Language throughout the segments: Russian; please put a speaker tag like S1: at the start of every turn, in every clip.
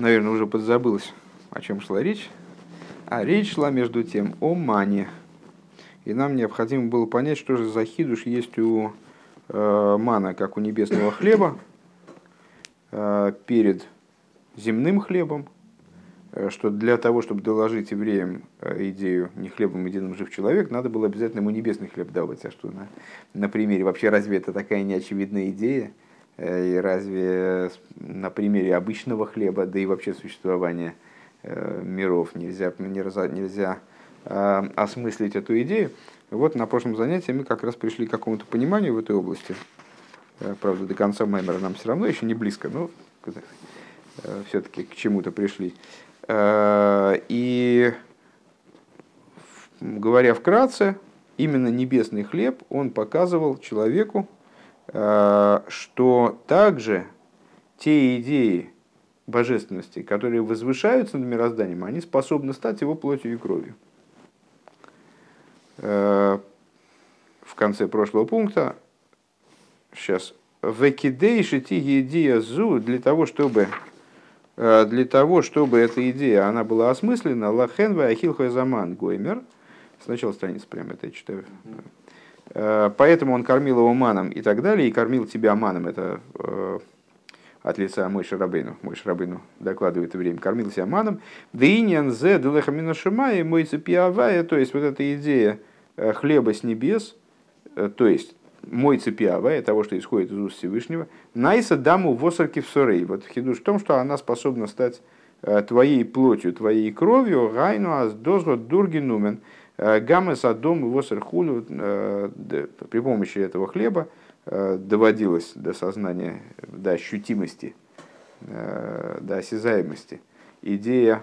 S1: наверное, уже подзабылось, о чем шла речь. А речь шла, между тем, о мане. И нам необходимо было понять, что же за хидуш есть у э, мана, как у небесного хлеба, э, перед земным хлебом, э, что для того, чтобы доложить евреям э, идею «не хлебом единым жив человек», надо было обязательно ему небесный хлеб давать. А что на, на примере? Вообще, разве это такая неочевидная идея? Э, и разве на примере обычного хлеба, да и вообще существования миров нельзя, нельзя осмыслить эту идею? Вот на прошлом занятии мы как раз пришли к какому-то пониманию в этой области. Правда, до конца Маймера нам все равно еще не близко, но Э, все-таки к чему-то пришли. Э, и говоря вкратце, именно небесный хлеб, он показывал человеку, э, что также те идеи божественности, которые возвышаются над мирозданием, они способны стать его плотью и кровью. В конце прошлого пункта, сейчас, «Векидейши тиги зу» для того, чтобы Э, для того, чтобы эта идея она была осмыслена, лахен ахил заман гоймер, сначала страница прямо это я читаю, э, поэтому он кормил его маном и так далее, и кормил тебя маном, это э, от лица мой шарабейну, мой шарабейну докладывает время, кормил себя маном, дыиньян зе делехамина шимай, мой цепиавая, то есть вот эта идея хлеба с небес, то есть мой цепиава, того, что исходит из уст Всевышнего, найса даму восарки в сорей. Вот хидуш в том, что она способна стать э, твоей плотью, твоей кровью, гайну аз дозго дургинумен, э, гамес адом восар хулю, э, при помощи этого хлеба доводилось до сознания, до ощутимости, до осязаемости идея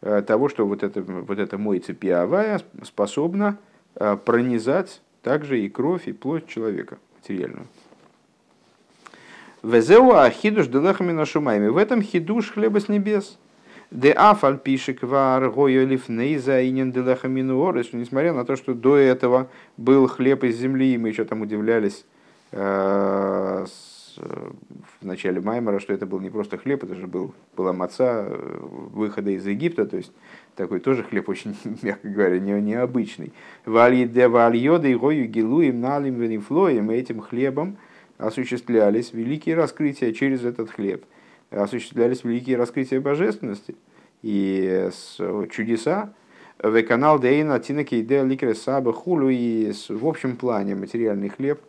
S1: того, что вот это, вот это мой цепиавая способна пронизать также и кровь, и плоть человека материальную. Везеуа хидуш делахамина шумайми. В этом хидуш хлеба с небес. Де афаль пишек вар гойолиф нейза инен делахамину орес. Несмотря на то, что до этого был хлеб из земли, и мы еще там удивлялись э, в начале Маймера, что это был не просто хлеб, это же был, была маца э, выхода из Египта, то есть такой тоже хлеб очень, мягко говоря, не, необычный. Вальйода и гою гилуем налим венифлоем, этим хлебом осуществлялись великие раскрытия через этот хлеб. Осуществлялись великие раскрытия божественности и чудеса. В канал Дейна Тинакейде Ликре Саба Хулу и в общем плане материальный хлеб,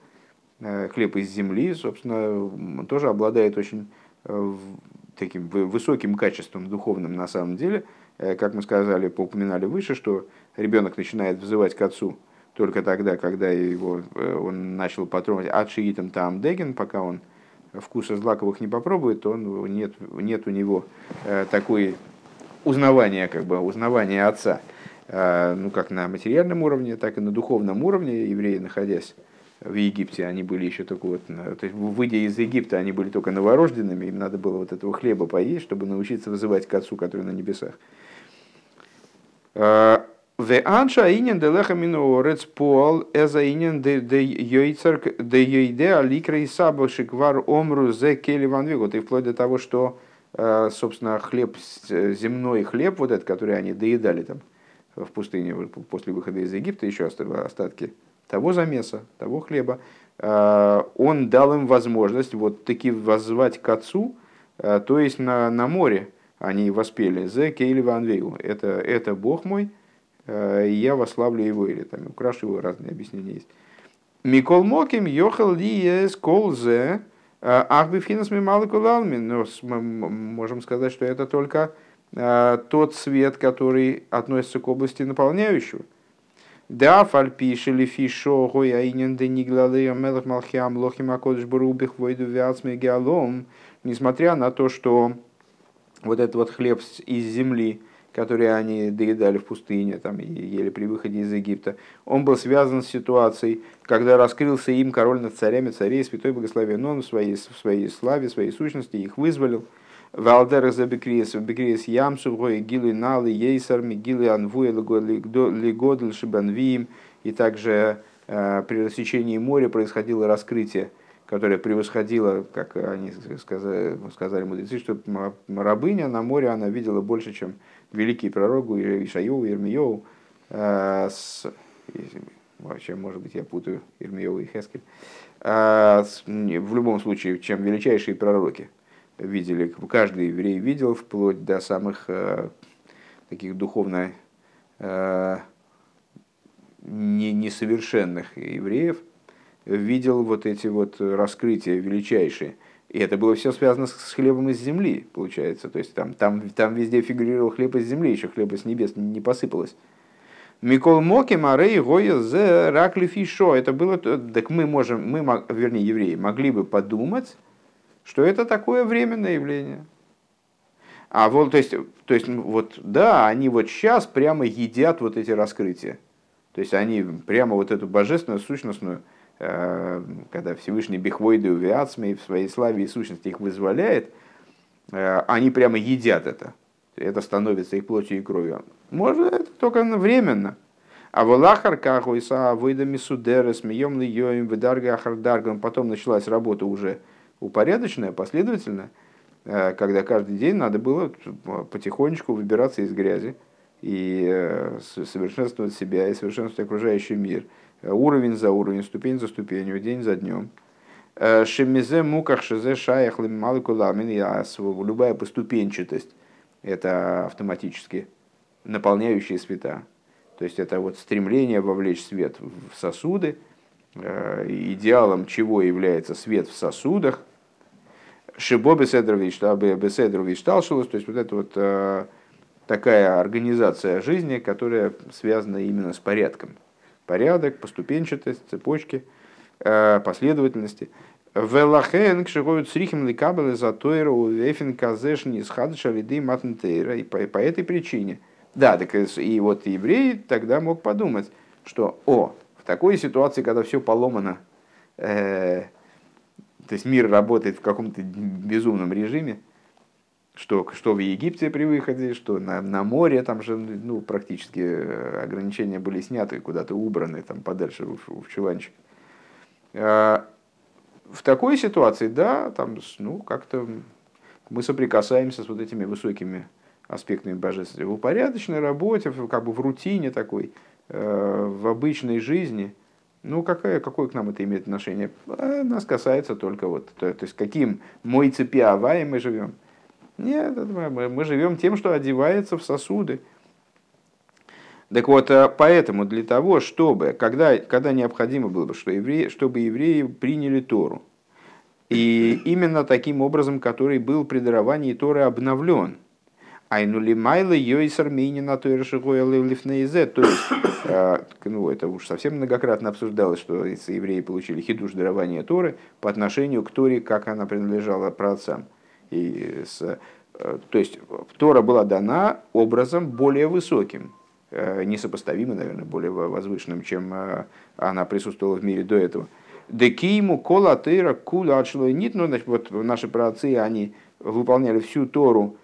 S1: э, хлеб из земли, собственно, тоже обладает очень э, таким высоким качеством духовным на самом деле – Э, как мы сказали, поупоминали выше, что ребенок начинает взывать к отцу только тогда, когда его, э, он начал потрогать отшиитом там деген, пока он вкуса злаковых не попробует, то он, нет, нет у него э, такой узнавания, как бы, узнавания отца, ну, как на материальном уровне, так и на духовном уровне евреи, находясь в Египте, они были еще только вот, то есть выйдя из Египта, они были только новорожденными, им надо было вот этого хлеба поесть, чтобы научиться вызывать к отцу, который на небесах. В анша инен делеха минуорец пол эза инен де йойцер де йойде аликра и сабашик вар омру зе кели ван вигут. И вплоть до того, что, собственно, хлеб, земной хлеб, вот этот, который они доедали там в пустыне после выхода из Египта, еще остатки того замеса, того хлеба, он дал им возможность вот таки воззвать к отцу, то есть на, на море, они воспели «Зе кейли ванвейл» – это, это Бог мой, и я вославлю его, или там украшу его, разные объяснения есть. Микол Моким Йохал Ли Кол Зе э, Ахбифхинас Мималыкулалмин. Но мы можем сказать, что это только э, тот свет, который относится к области наполняющего. Да, фальпиши ли фишо гояинен де ниглалы амелах малхиам лохим акодыш барубих войду вяцме геалом. Несмотря на то, что вот этот вот хлеб из земли, который они доедали в пустыне там, и ели при выходе из Египта, он был связан с ситуацией, когда раскрылся им король над царями, царей, святой благословен он в своей, в своей славе, в своей сущности, их вызволил. Валдер за бекрис, бекрис ямсу, гой гилы налы, ейсар, мигилы анвуя, лигодль шибанвиим, и также э, при рассечении моря происходило раскрытие которая превосходила, как они сказали, сказали мудрецы, что рабыня на море она видела больше, чем великий пророк Ишайоу, Ирмиоу, э, с, вообще, может быть, я путаю Ирмиоу и Хескель, э, в любом случае, чем величайшие пророки видели, каждый еврей видел, вплоть до самых э, таких духовно несовершенных евреев, видел вот эти вот раскрытия величайшие. И это было все связано с хлебом из земли, получается. То есть там, там, там везде фигурировал хлеб из земли, еще хлеб из небес не посыпалось. Микол Моки, Марей, Гоя, Зе, Ракли, Фишо. Это было, так мы можем, мы, вернее, евреи, могли бы подумать, что это такое временное явление. А вот, то есть, то есть, вот, да, они вот сейчас прямо едят вот эти раскрытия. То есть они прямо вот эту божественную, сущностную, когда Всевышний Бехвойды Увиацмей в своей славе и сущности их вызволяет, э, они прямо едят это. Это становится их плотью и кровью. Может, это только временно. А в Аллахар Кахуиса выдами судеры смеем ли йоим выдарга ахардаргам. Потом началась работа уже упорядоченная, последовательная, э, когда каждый день надо было потихонечку выбираться из грязи и совершенствовать себя и совершенствовать окружающий мир – Э, уровень за уровнем, ступень за ступенью, день за днем. Э, шемизе муках шизе шаях малыкуламин, любая поступенчатость, это автоматически наполняющие света. То есть это вот стремление вовлечь свет в сосуды, э, идеалом чего является свет в сосудах. Шибо беседрович, беседрович талшилус, то есть вот это вот такая организация жизни, которая связана именно с порядком, порядок, поступенчатость, цепочки, э, последовательности. Велахен кшигоют срихим ликабелы за тойру эфин казешни схадыша лиды матнтейра. И по, по этой причине. Да, так и вот еврей тогда мог подумать, что о, в такой ситуации, когда все поломано, э, то есть мир работает в каком-то безумном режиме, что, что в Египте при выходе, что на, на море, там же ну, практически э, ограничения были сняты, куда-то убраны там подальше в, в чуланчик. А, в такой ситуации, да, там, ну, как-то мы соприкасаемся с вот этими высокими аспектами божества. В упорядоченной работе, как бы в рутине такой, э, в обычной жизни, ну, какое, какое к нам это имеет отношение? А, нас касается только вот, то, то есть, каким мой цепи авай мы живем – нет, мы, мы живем тем, что одевается в сосуды. Так вот, э, поэтому для того, чтобы, когда, когда необходимо было бы, что евреи, чтобы евреи приняли Тору, и именно таким образом, который был при даровании Торы обновлен, Айнули майла йойс армейнина той лифнейзе. То есть, э, ну, это уж совсем многократно обсуждалось, что евреи получили хидуш дарования Торы по отношению к Торе, как она принадлежала праотцам. И с, э, то есть Тора была дана образом более высоким, э, несопоставимо, наверное, более возвышенным, чем э, она присутствовала в мире до этого. Декиму кола тыра кула нит, ну, значит, вот наши праотцы, они выполняли всю Тору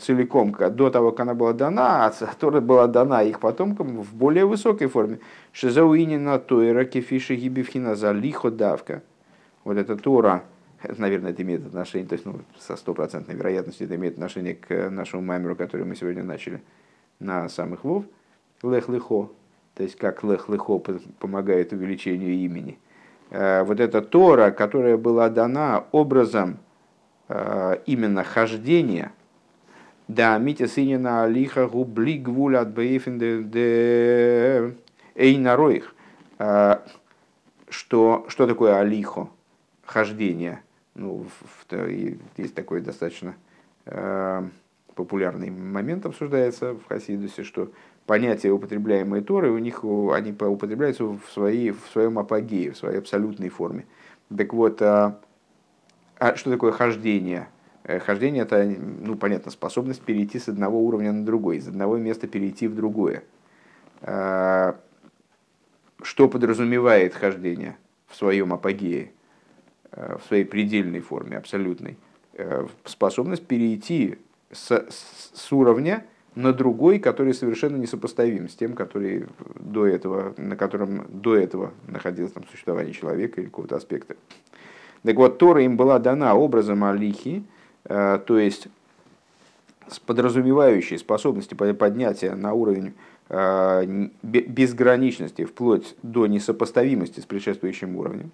S1: целиком, до того, как она была дана, а Тора была дана их потомкам в более высокой форме. Шизауинина Тойра кефиши гибивхина за лихо давка. Вот эта Тора, наверное, это имеет отношение, то есть ну, со стопроцентной вероятностью это имеет отношение к нашему маймеру, который мы сегодня начали на самых вов, лех-лехо, то есть как лех-лехо помогает увеличению имени. Э, вот эта Тора, которая была дана образом э, именно хождения, да, Митя сынина алиха губли гвуля от де эйнароих. Э, что, что такое алихо? Хождение – ну, в, есть такой достаточно э, популярный момент обсуждается в Хасидусе, что понятия, употребляемые Торы, у них они употребляются в, своей, в своем апогее, в своей абсолютной форме. Так вот, а, а что такое хождение? Э, хождение это, ну, понятно, способность перейти с одного уровня на другой, из одного места перейти в другое. А, что подразумевает хождение в своем апогее? Э, в своей предельной форме, абсолютной, э, способность перейти с, с уровня на другой, который совершенно несопоставим с тем, который до этого, на котором до этого находилось там, существование человека или какого-то аспекта. Так вот, Тора им была дана образом алихи, то есть подразумевающей способности поднятия на уровень безграничности, вплоть до несопоставимости с предшествующим уровнем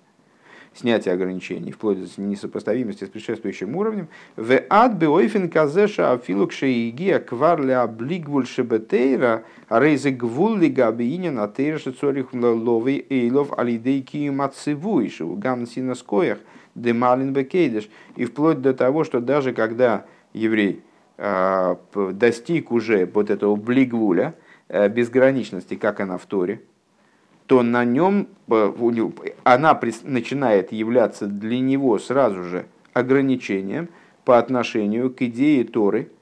S1: снятие ограничений, вплоть до несопоставимости с предшествующим уровнем, в ад беойфен казеша афилук шеигия кварля облигвуль шебетейра рейзе гвулли габиинин атейрша цорих ловей эйлов алидейки мацевуишу гам синаскоях демалин бекейдеш. И вплоть до того, что даже когда еврей а, достиг уже вот этого блигвуля, э, безграничности, как она в Торе, то на нем э, она начинает являться для него сразу же ограничением по отношению к идее Торы,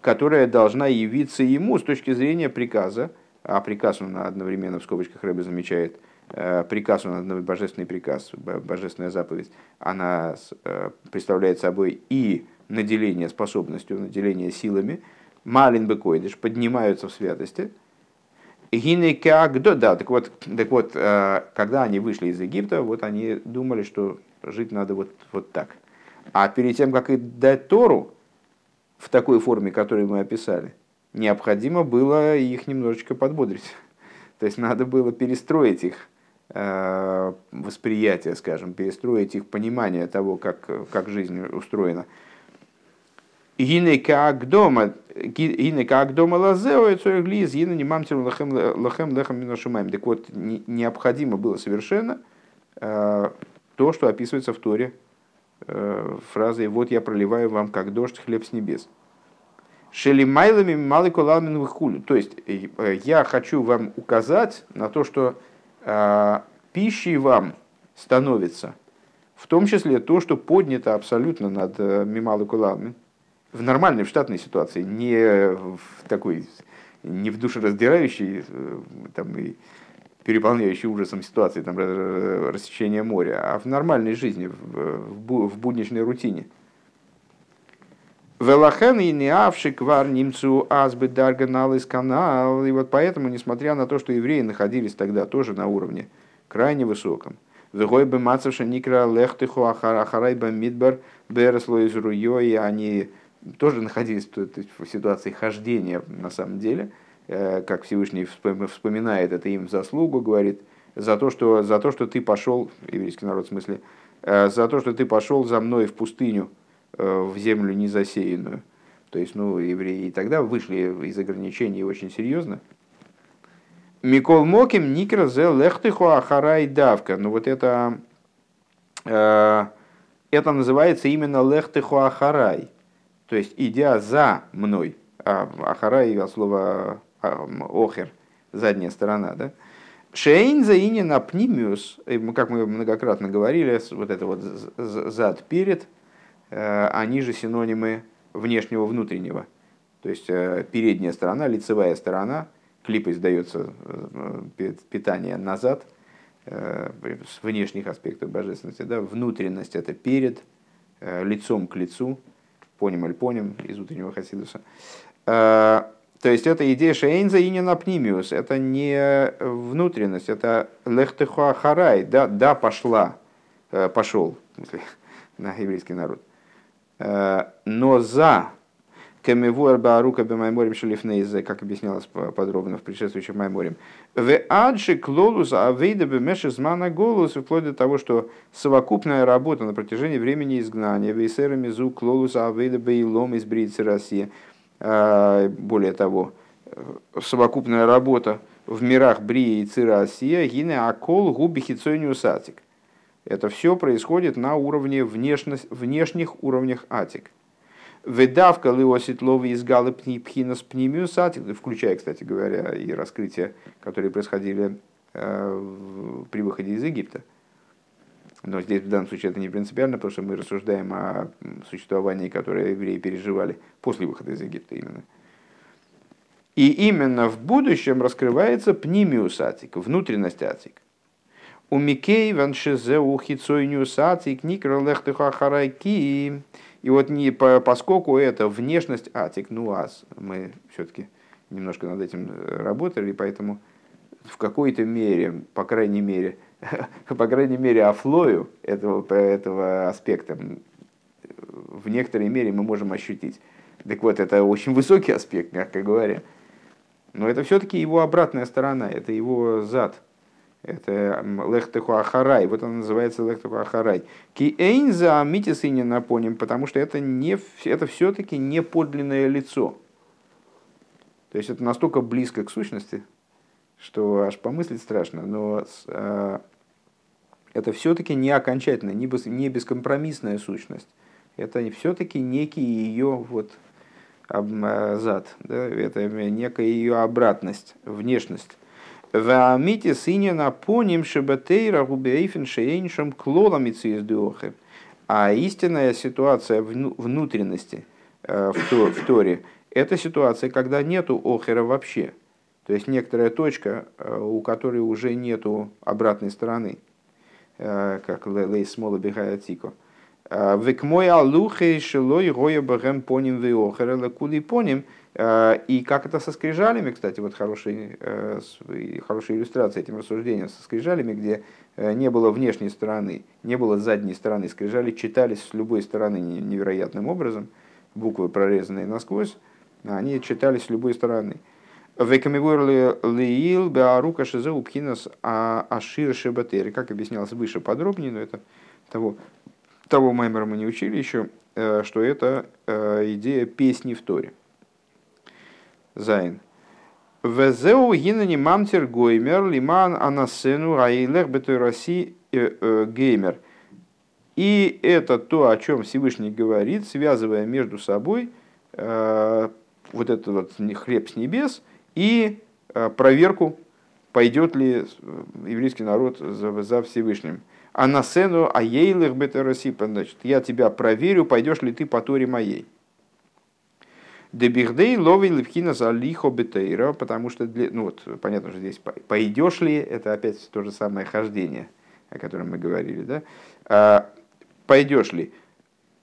S1: которая должна явиться ему с точки зрения приказа, а приказ он одновременно в скобочках Рэбе замечает, э, приказ он божественный приказ, божественная заповедь, она э, представляет собой и наделение способностью, наделение силами, малин бекойдыш, поднимаются в святости – Гинекагдо, да, так вот, так вот, э, когда они вышли из Египта, вот они думали, что жить надо вот, вот так. А перед тем, как и дать Тору в такой форме, которую мы описали, необходимо было их немножечко подбодрить. То есть надо было перестроить их э, восприятие, скажем, перестроить их понимание того, как, как жизнь устроена. Гине как дома, гине как дома лазео, цорих глиз, гине не мамтер лахем лехам миношумаем. Так вот, необходимо было совершенно э, то, что описывается в Торе э, фразой «Вот я проливаю вам, как дождь, хлеб с небес». Шелимайлами малый кулалмин выхулю. То есть, э, я хочу вам указать на то, что пищей вам становится, в том числе то, что поднято абсолютно над мималой кулалмин, в нормальной, в штатной ситуации, не в такой, не в душераздирающей, э, там, и переполняющей ужасом ситуации, там, рассечения моря, а в нормальной жизни, в, в будничной рутине. Велахен и неавши квар немцу азбы дарганал из канал. И вот поэтому, несмотря на то, что евреи находились тогда тоже на уровне крайне высоком, Вегой бы мацавша никра лехтыху ахарай мидбар бересло из руё, и они тоже находились в ситуации хождения на самом деле, э, как Всевышний вспоминает это им заслугу, говорит, за то, что, за то, что ты пошел, еврейский народ в смысле, э, за то, что ты пошел за мной в пустыню, э, в землю незасеянную. То есть, ну, евреи и тогда вышли из ограничений очень серьезно. Микол Моким Никра лехтыху ахарай давка. Ну вот это, это называется именно лехтыху ахарай то есть идя за мной, а ахарай от слова охер, задняя сторона, да, Шейн заини на пнимиус, как мы многократно говорили, вот это вот зад перед, э, они же синонимы внешнего внутреннего. То есть э, передняя сторона, лицевая сторона, клип издается э, питание назад, с внешних аспектов божественности, да, внутренность это перед, лицом к лицу, поним аль поним из утреннего Хасидуса. Э, то есть это идея шейнза и не напнимиус, это не внутренность, это лехтехуа харай, да, да, пошла, э, пошел, на еврейский народ. Э, но за Кемевуар Баарука Бемайморим Шелифнейзе, как объяснялось подробно в предшествующем Майморем. В Аджи Клолус Авейда Бемеши Змана Голос, вплоть до того, что совокупная работа на протяжении времени изгнания, Вейсера Мизу Клолус Авейда Бейлом из Брицы России. А, более того, совокупная работа в мирах Брии и Цирасия, Гине Акол Губи Хицойниусатик. Это все происходит на уровне внешних уровнях Атик. Ведавка лиосит лови из галы пхинас пнимиус включая, кстати говоря, и раскрытия, которые происходили э, при выходе из Египта. Но здесь в данном случае это не принципиально, потому что мы рассуждаем о существовании, которое евреи переживали после выхода из Египта именно. И именно в будущем раскрывается пнимиус атик, внутренность атик. У Микей ваншезе ухицойниус атик никра лехтыха и вот не, по, поскольку это внешность атик, ну ас, мы все-таки немножко над этим э, работали, поэтому в какой-то мере, по крайней мере, по крайней мере, афлою этого, этого аспекта в некоторой мере мы можем ощутить. Так вот, это очень высокий аспект, мягко говоря. Но это все-таки его обратная сторона, это его зад. Это лехтеху ахарай, вот он называется лехтеху ахарай. Ки эйнза митис и не напоним, потому что это, не, это все-таки не подлинное лицо. То есть это настолько близко к сущности, что аж помыслить страшно, но э, это все-таки не окончательная, не, бес, не бескомпромиссная сущность. Это все-таки некий ее вот э, зад, да? это некая ее обратность, внешность. Ваамите сыне напоним шебатейра губейфен шейншем клоламицы из А истинная ситуация внутренности э, в Торе – это ситуация, когда нету охера вообще. То есть некоторая точка, э, у которой уже нету обратной стороны, э, как лейс смола бегая тико. Век мой алухей шелой гоя бахем поним веохера лекули поним – и как это со скрижалями, кстати, вот хорошая, э, хорошая иллюстрация этим рассуждением со скрижалями, где э, не было внешней стороны, не было задней стороны. Скрижали читались с любой стороны невероятным образом, буквы прорезанные насквозь, они читались с любой стороны. А. Как объяснялось выше подробнее, но это того, того маймера мы не учили еще, что это идея песни в Торе. Зайн. Везеу гинани мамтер гоймер лиман анасену раилех бетой России э, э, геймер. И это то, о чем Всевышний говорит, связывая между собой э, вот этот вот хлеб с небес и э, проверку, пойдет ли еврейский народ за, за Всевышним. А на сцену аейлых бета значит, я тебя проверю, пойдешь ли ты по торе моей. Дебихдей ловей левхина за лихо бетейра, потому что, для, ну вот, понятно, что здесь пойдешь ли, это опять то же самое хождение, о котором мы говорили, да? А, пойдешь ли?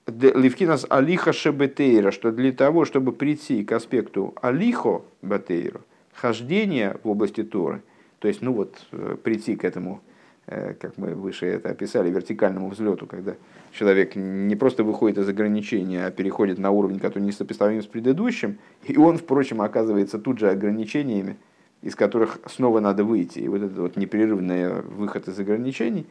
S1: Левкинас алиха шебетейра, что для того, чтобы прийти к аспекту алихо бетейра, хождение в области Торы, то есть, ну вот, э, прийти к этому как мы выше это описали, вертикальному взлету, когда человек не просто выходит из ограничения, а переходит на уровень, который не сопоставим с предыдущим, и он, впрочем, оказывается тут же ограничениями, из которых снова надо выйти. И вот этот вот непрерывный выход из ограничений,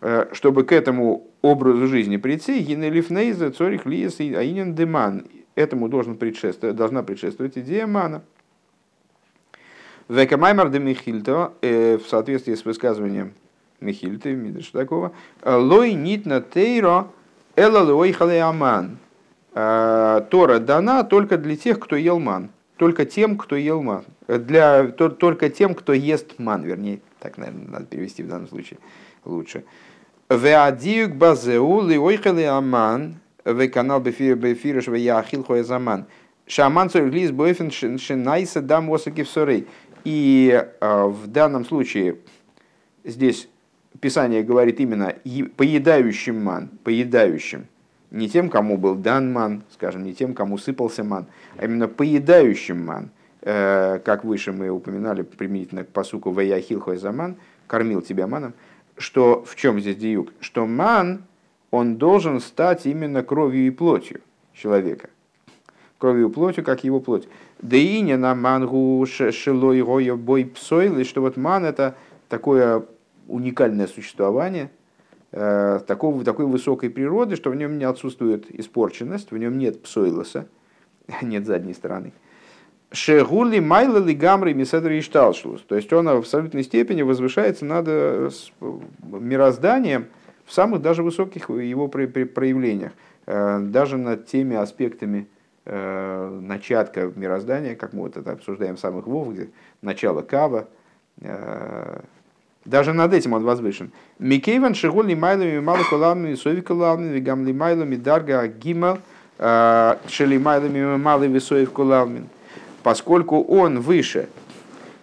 S1: э, чтобы к этому образу жизни прийти, Генелифнейза, Цорих, Лиес Аинен Деман, этому должен предшествовать, должна предшествовать идея мана. Векамаймар де Михильто, э, в соответствии с высказыванием Михильты, Мидриш такого. Лой нит на тейро эла лой аман. А, Тора дана только для тех, кто ел ман. Только тем, кто ел ман. Для, только тем, кто ест ман, вернее. Так, наверное, надо перевести в данном случае лучше. Веадиюк базеу лиойхали аман. В канал бефирыш в яхил заман. Шаман цорглис бойфен шинайса дам осаки И а, в данном случае здесь Писание говорит именно поедающим ман, поедающим. Не тем, кому был дан ман, скажем, не тем, кому сыпался ман, а именно поедающим ман. Э, как выше мы упоминали применительно к посуку «Ваяхил заман», кормил тебя маном. Что, в чем здесь диюк? Что ман, он должен стать именно кровью и плотью человека. Кровью и плотью, как его плоть. Да и не на мангу шилой бой псойлы, что вот ман это такое уникальное существование э, такого, такой высокой природы, что в нем не отсутствует испорченность, в нем нет псойлоса, нет задней стороны. Шегули майла ли гамры миседри ишталшлус. То есть он в абсолютной степени возвышается над э, мирозданием в самых даже высоких его проявлениях, э, даже над теми аспектами начатка мироздания, как мы вот это обсуждаем в самых вов, где начало кава, даже над этим он возвышен. Микейван шигули майлами мало кулами, совика лавми, вигамли майлами дарга гимал, а, шели майлами малый висоев кулавмин. Поскольку он выше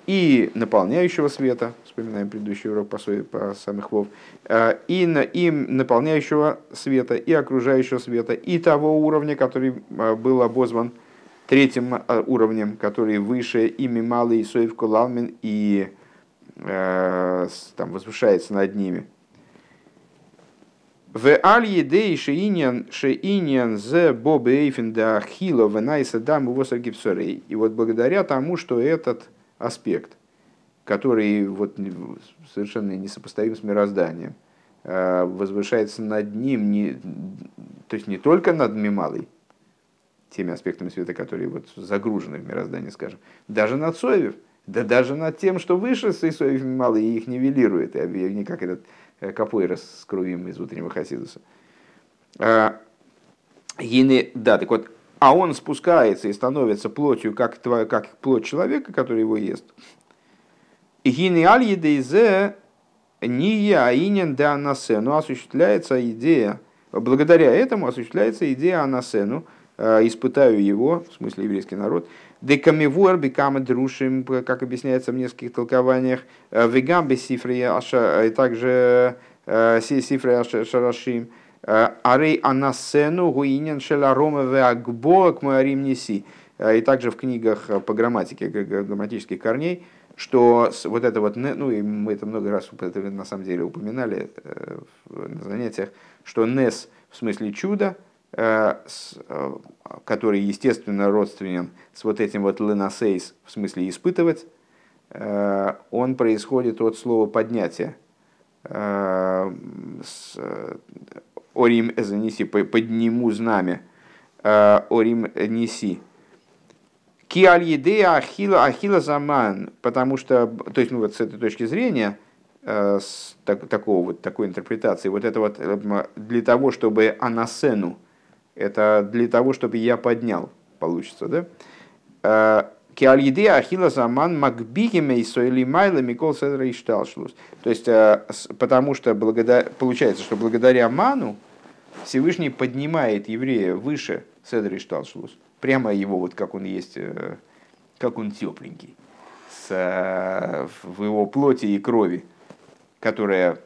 S1: и наполняющего света, вспоминаем предыдущий урок по, по самых вов, а, и, на, и наполняющего света, и окружающего света, и того уровня, который а, был обозван третьим уровнем, который выше ими малый Соев Кулалмин и там, возвышается над ними. В аль едей шеиньян шеиньян зе боб эйфен да хило венайса дам его саргипсорей. И вот благодаря тому, что этот аспект, который вот совершенно несопоставим с мирозданием, э, возвышается над ним, не, то есть не только над Мималой, теми аспектами света, которые вот загружены в мироздание, скажем, даже над Соевев, да даже над тем, что выше Соевев Мималы, и их нивелирует, не как этот Э, капойра с кровью из утреннего хасидуса. А, да, так вот, а он спускается и становится плотью, как, как плоть человека, который его ест. Гины аль едейзе не аинен да анасену осуществляется идея, благодаря этому осуществляется идея анасену, э, испытаю его, в смысле еврейский народ, Декамивуэр бекама друшим, как объясняется в нескольких толкованиях, э, вегам бесифрия, и также э, сифрия шарашим, э, арей анасену гуинен шеларома веагбо к моарим неси. И также в книгах по грамматике, грамматических корней, что вот это вот, ну и мы это много раз это на самом деле упоминали на занятиях, что нес в смысле чудо, Э, э, который, естественно, родственен с вот этим вот ленасейс, в смысле испытывать, э, он происходит от слова поднятия. Орим занеси, подниму знамя. Орим неси. Киаль едея ахила ахила заман, потому что, то есть, ну вот с этой точки зрения, с так, такого вот такой интерпретации, вот это вот для того, чтобы анасену, это для того, чтобы я поднял, получится, да? Э, Киальиде Ахила Заман Макбигиме Сойли Майла Микол Седра и. То есть, э, потому что благодаря, получается, что благодаря Ману Всевышний поднимает еврея выше Седра и. Прямо его, вот как он есть, э, как он тепленький, с, в его плоти и крови, которая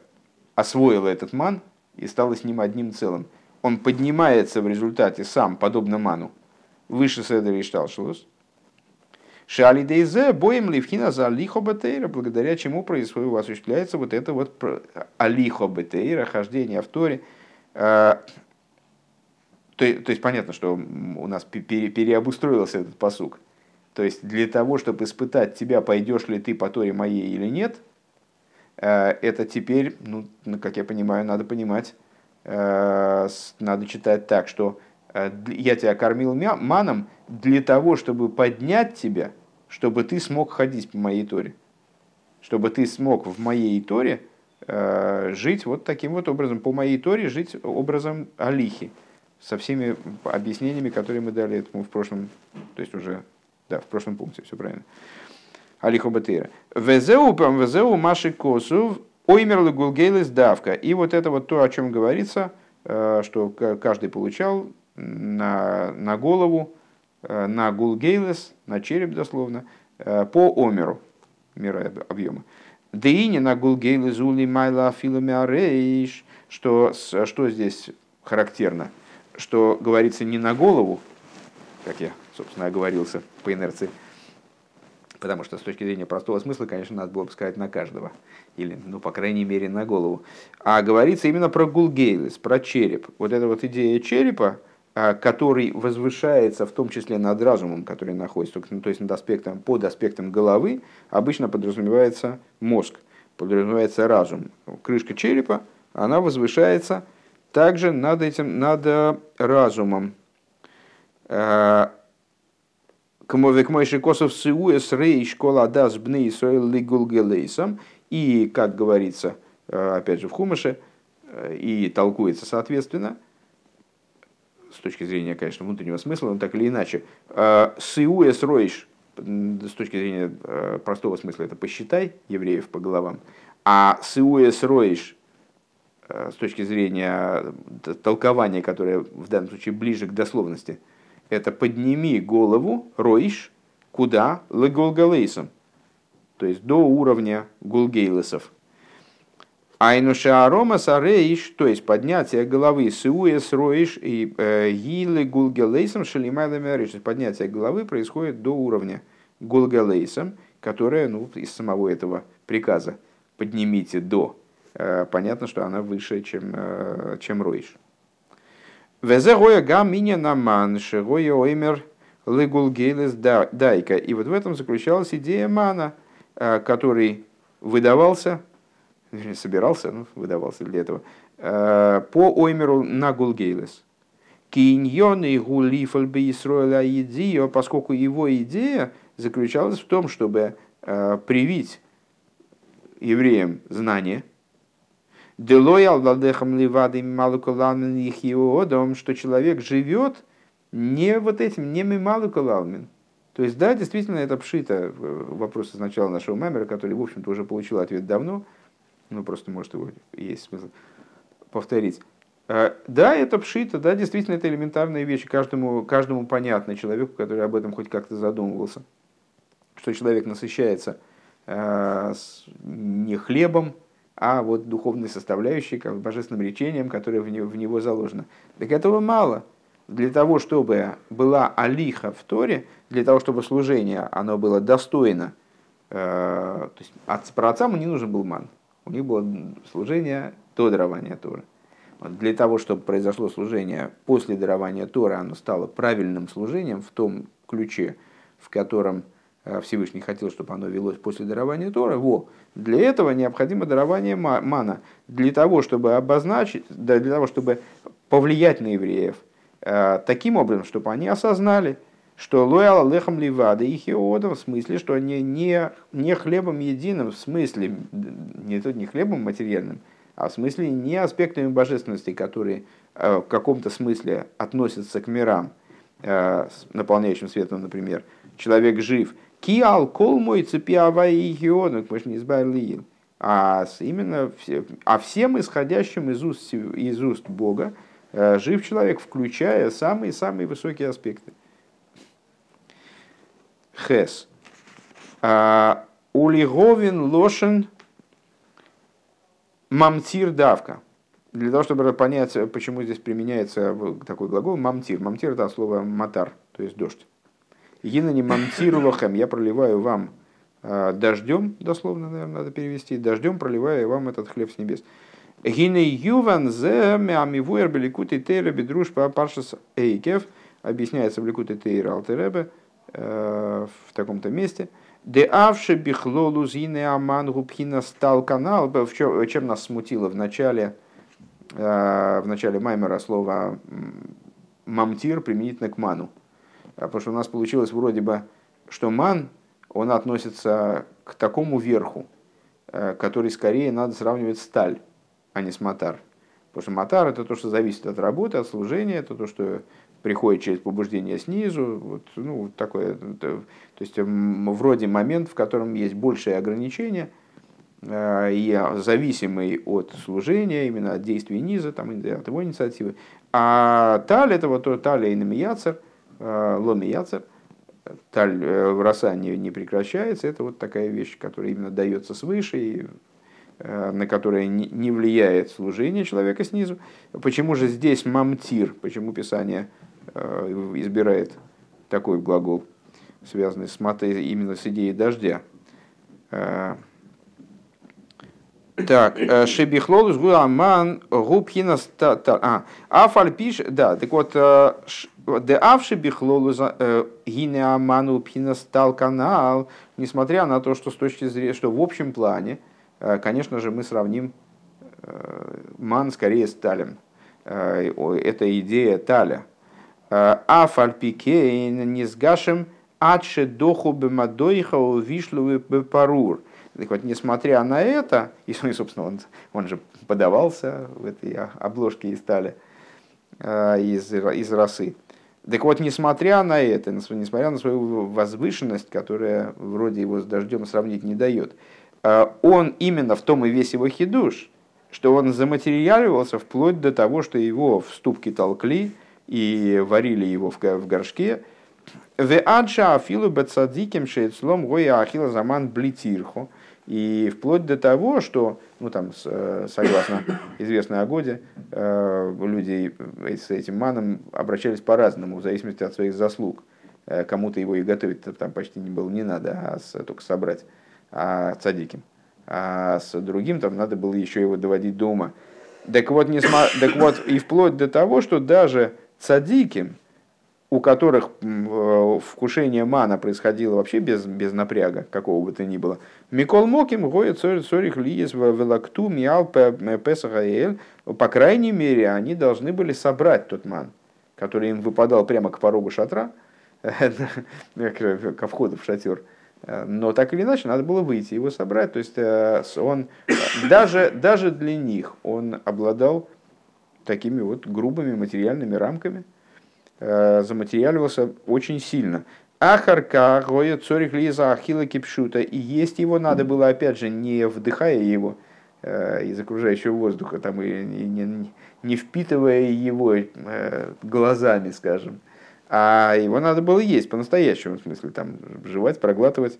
S1: освоила этот ман и стала с ним одним целым он поднимается в результате сам, подобно ману, выше Седри и Шталшилус. Шалидейзе боем ливхина за алихо бетейра, благодаря чему происходит, осуществляется вот это вот алихо бетейра, хождение в Торе. А, то, то есть понятно, что у нас пере, переобустроился этот посук. То есть для того, чтобы испытать тебя, пойдешь ли ты по Торе моей или нет, а, это теперь, ну, как я понимаю, надо понимать надо читать так, что э, я тебя кормил маном для того, чтобы поднять тебя, чтобы ты смог ходить по моей Торе. Чтобы ты смог в моей Торе э, жить вот таким вот образом, по моей Торе жить образом Алихи, со всеми объяснениями, которые мы дали этому в прошлом, то есть уже, да, в прошлом пункте, все правильно. Алихо Батыра. Везеу, везеу маши косу Оймер гулгейлес давка. И вот это вот то, о чем говорится, э, что каждый получал на, на голову, э, на гулгейлес, на череп дословно, э, по омеру, мера объема. Деини на гулгейлес ули майла филомиарейш, что, что здесь характерно, что говорится не на голову, как я, собственно, оговорился по инерции, потому что с точки зрения простого смысла, конечно, надо было бы сказать на каждого или, ну, по крайней мере, на голову. А говорится именно про гулгейлес, про череп. Вот эта вот идея черепа, а, который возвышается в том числе над разумом, который находится, ну, то есть над аспектом, под аспектом головы, обычно подразумевается мозг, подразумевается разум. Крышка черепа, она возвышается также над этим, над разумом. Кмовик мойши косов сиуэс рей школа дас бны лигулгелейсом. И, как говорится, э, опять же, в Хумыше, э, и толкуется соответственно, с точки зрения, конечно, внутреннего смысла, но так или иначе, э, «сиуэс ройш», с точки зрения простого смысла, это «посчитай евреев по головам», а «сиуэс ройш», с точки зрения толкования, которое в данном случае ближе к дословности, это «подними голову, ройш, куда? Леголгалейсом, то есть до уровня гулгейлесов. Айнуша арома сарейш, то есть поднятие головы сиуэс роиш и э, гилы гулгелейсом шалимайлами Поднятие головы происходит до уровня гулгелейсом, которое ну, из самого этого приказа «поднимите до», понятно, что она выше, чем, чем Ройш. Везе гоя гам меня наман, шегоя оймер лыгул гейлес дайка. И вот в этом заключалась идея мана, который выдавался, собирался, ну, выдавался для этого, по оймеру на гулгейлес. Киньон и гулифаль бейсроэля идио, поскольку его идея заключалась в том, чтобы привить евреям знание, Делоял владехам ливадым малукаламин их иодом, что человек живет не вот этим, не мималукаламин. То есть, да, действительно, это пшито. Вопрос из начала нашего мемера, который, в общем-то, уже получил ответ давно. Ну, просто, может, его есть смысл повторить. Э, да, это пшито, да, действительно, это элементарные вещи, каждому, каждому понятно, человеку, который об этом хоть как-то задумывался, что человек насыщается э, не хлебом, а вот духовной составляющей, как божественным речением, которое в него, в него заложено. Так этого мало. Для того, чтобы была алиха в Торе, для того, чтобы служение оно было достойно, э, то есть от, про отцам не нужен был ман. У них было служение до дарования Торы. Вот для того, чтобы произошло служение после дарования Торы, оно стало правильным служением в том ключе, в котором Всевышний хотел, чтобы оно велось после дарования Тора, во, для этого необходимо дарование мана, для того, чтобы обозначить, для того, чтобы повлиять на евреев э, таким образом, чтобы они осознали, что лояла лехом ливада и хиодом, в смысле, что они не, не хлебом единым, в смысле, не, не хлебом материальным, а в смысле не аспектами божественности, которые э, в каком-то смысле относятся к мирам, наполняющим светом, например, человек жив – Киал кол мой цепи авай и геонок, мы не избавили а именно а всем исходящим из уст, из уст Бога э, жив человек, включая самые-самые высокие аспекты. Хес. А, Улиговин лошен мамтир давка. Для того, чтобы понять, почему здесь применяется такой глагол мамтир. Мамтир это слово матар, то есть дождь. Гинани я проливаю вам а, дождем, дословно, наверное, надо перевести, дождем проливаю вам этот хлеб с небес. Гиней юван зе мямивуэр беликут и паршас эйкев, объясняется в ликут и тейра алтеребе э, в таком-то месте. Де авше бихлолу зине аман губхина стал канал, чем нас смутило в начале, э, в начале Маймера слово мамтир применительно к ману. А, потому что у нас получилось вроде бы, что ман, он относится к такому верху, э, который скорее надо сравнивать сталь, а не с матар. Потому что матар это то, что зависит от работы, от служения, это то, что приходит через побуждение снизу, вот, ну, такое, то, то есть вроде момент, в котором есть большее ограничение, э, и зависимый от служения, именно от действий низа, там, от его инициативы. А таль это вот то таль и намияцер, Э, ломи яцер, таль э, роса не, не прекращается, это вот такая вещь, которая именно дается свыше, и, э, на которое не влияет служение человека снизу. Почему же здесь мамтир, почему Писание избирает такой глагол, связанный с матой, именно с идеей дождя? Так, Шебихлолус Гуаман Губхина А, Афаль пишет, да, так вот, Де авши бихлолу э, гине аману стал канал, несмотря на то, что с точки зрения, что в общем плане, э, конечно же, мы сравним э, ман скорее с талем. Это идея таля. А фальпикейн не сгашем адше доху бемадоиха вишлу парур. Так вот, несмотря на это, и, собственно, он, он же подавался в этой обложке из стали, из, из росы, так вот, несмотря на это, несмотря на свою возвышенность, которая вроде его с дождем сравнить не дает, э, он именно в том и весь его хидуш, что он заматериаливался вплоть до того, что его в ступке толкли и варили его в горшке. В аджа афилу бецадиким шейцлом гоя ахила заман блитирху. И вплоть до того, что, ну там, э, согласно известной Агоде, э, люди с этим маном обращались по-разному, в зависимости от своих заслуг. Э, кому-то его и готовить там почти не было не надо, а только собрать, а цадиким. а с другим там надо было еще его доводить до ума. Так вот, не сма... так вот, и вплоть до того, что даже цадики, у которых вкушение мана происходило вообще без, без напряга какого бы то ни было. Микол Моким, Гоя Цорих Лиес, Велакту, Миал, Песахаэль, по крайней мере, они должны были собрать тот ман, который им выпадал прямо к порогу шатра, ко входу в шатер. Но так или иначе, надо было выйти, его собрать. То есть э, он даже, даже для них он обладал такими вот грубыми материальными рамками – Э, заматериаливался очень сильно. Ахарка, гоя цорих лиза ахила кипшута. И есть его надо было, опять же, не вдыхая его э, из окружающего воздуха, там, и не, не впитывая его э, глазами, скажем, а его надо было есть по-настоящему, в смысле, там, жевать, проглатывать.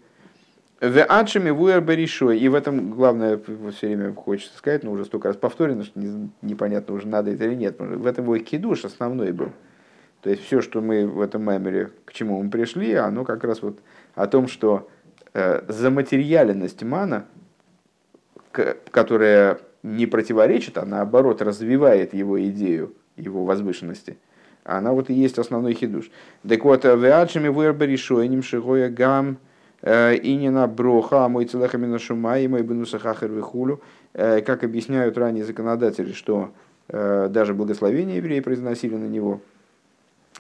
S1: В адшами вуэр баришой. И в этом главное все время хочется сказать, но уже столько раз повторено, что непонятно уже надо это или нет. В этом его кидуш основной был. То есть все, что мы в этом маймере, к чему мы пришли, оно как раз вот о том, что э, заматериаленность мана, к, которая не противоречит, а наоборот развивает его идею, его возвышенности, она вот и есть основной хидуш. Так вот, э, веаджами вуэрбаришойним шигоя гам э, инина броха, а мой целахамина шума и мой бенусахахар вихулю, э, как объясняют ранние законодатели, что даже благословение евреи произносили на него – Э,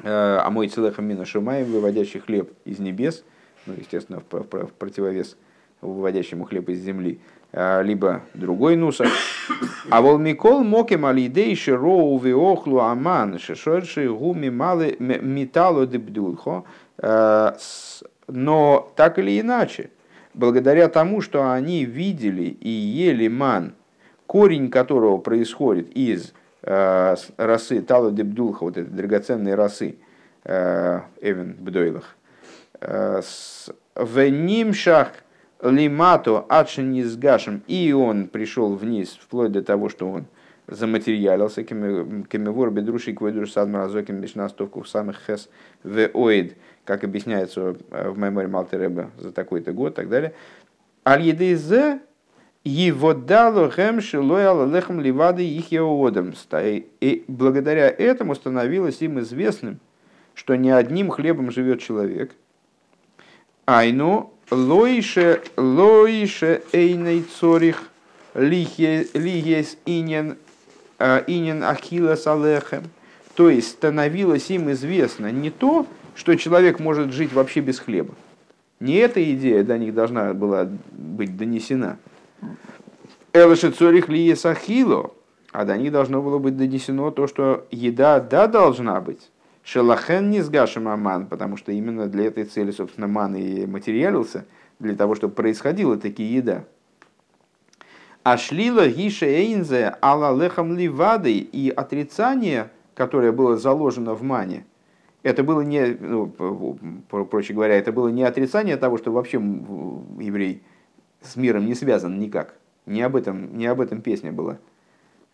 S1: а мой целеха мина шумаем, выводящий хлеб из небес, ну, естественно, в, в, в противовес выводящему хлеб из земли, э, либо другой нусах. А волмикол мокем алидей широу виохлу аман шешорши гуми малы металлу дебдулхо. Э, но так или иначе, благодаря тому, что они видели и ели ман, корень которого происходит из Э, росы Талу Дебдулха, вот этой драгоценной росы э, Эвен Бдойлах. Э, в Нимшах Лимато Ачен Гашем, и он пришел вниз, вплоть до того, что он заматериалился, кемевор бедруши квойдуш садмаразоким бешнастовку самых хес в оид, как объясняется в меморе Малтереба за такой-то год и так далее. Аль-Едейзе его дало хэм шилоял лехам ливады их еодам. И благодаря этому становилось им известным, что не одним хлебом живет человек. Айну лоише лоише эйней цорих лигес инен а, инен ахила салехем. То есть становилось им известно не то, что человек может жить вообще без хлеба. Не эта идея до них должна была быть донесена – Элыши цорих ли сахило, а до них должно было быть донесено то, что еда да должна быть. Шелахен не сгашем аман, потому что именно для этой цели, собственно, ман и материалился, для того, чтобы происходила такие еда. А шлила гиша эйнзе ала лехам ливадой и отрицание, которое было заложено в мане, это было не, ну, проще говоря, это было не отрицание того, что вообще еврей с миром не связан никак. Не об этом, не об этом песня была.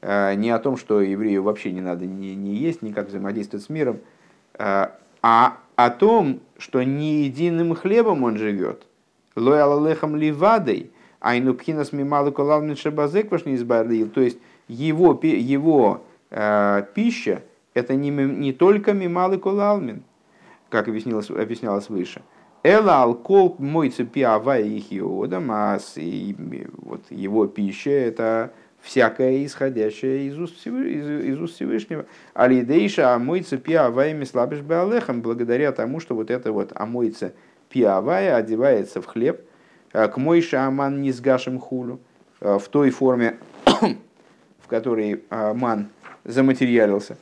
S1: А, не о том, что еврею вообще не надо ни, ни есть, никак взаимодействовать с миром, а, а о том, что не единым хлебом он живет. Лоялалехам ливадой, айну пхинас мималу колалмин шабазек не избавил. То есть его, его э, пища это не, не только мималы колалмин, как объяснялось, объяснялось выше, Эла алкол мой цепи авая их иодам, а вот его пища это всякое исходящее из уст, из, из уст Всевышнего. Алидейша амойца пиавая мислабиш беалехам, благодаря тому, что вот это вот амойца пиавая одевается в хлеб, э, к мойша аман не сгашем хулю, э, в той форме, в которой аман заматериалился.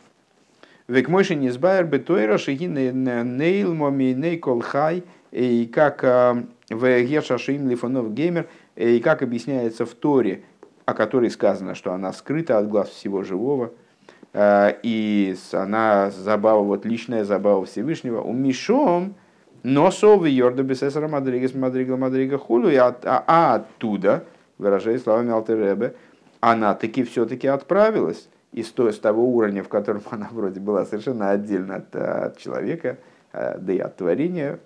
S1: Век мойша не сбайр бетойра шиги нейл моми нейкол хай – и как э, в Герша Шим Лифонов Геймер, и как объясняется в Торе, о которой сказано, что она скрыта от глаз всего живого, э, и она забава, вот личная забава Всевышнего, у Мишом, но совы Йорда Бесесара Мадригас Мадрига Мадрига Хулу, а, а оттуда, выражая словами Алтеребе, она таки все-таки отправилась. Из, той, с того уровня, в котором она вроде была совершенно отдельно от, от человека, э, да и от творения,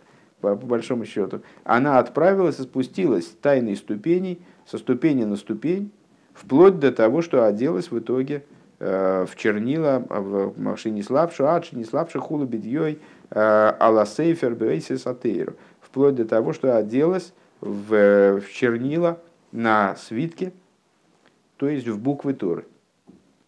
S1: по, по большому счету, она отправилась и спустилась с тайной ступеней, со ступени на ступень, вплоть до того, что оделась в итоге в чернила в машине слабшу, адши не слабше хулу бедьей аласейфер бейсис атейру, вплоть до того, что оделась в, в чернила на свитке, то есть в буквы Торы.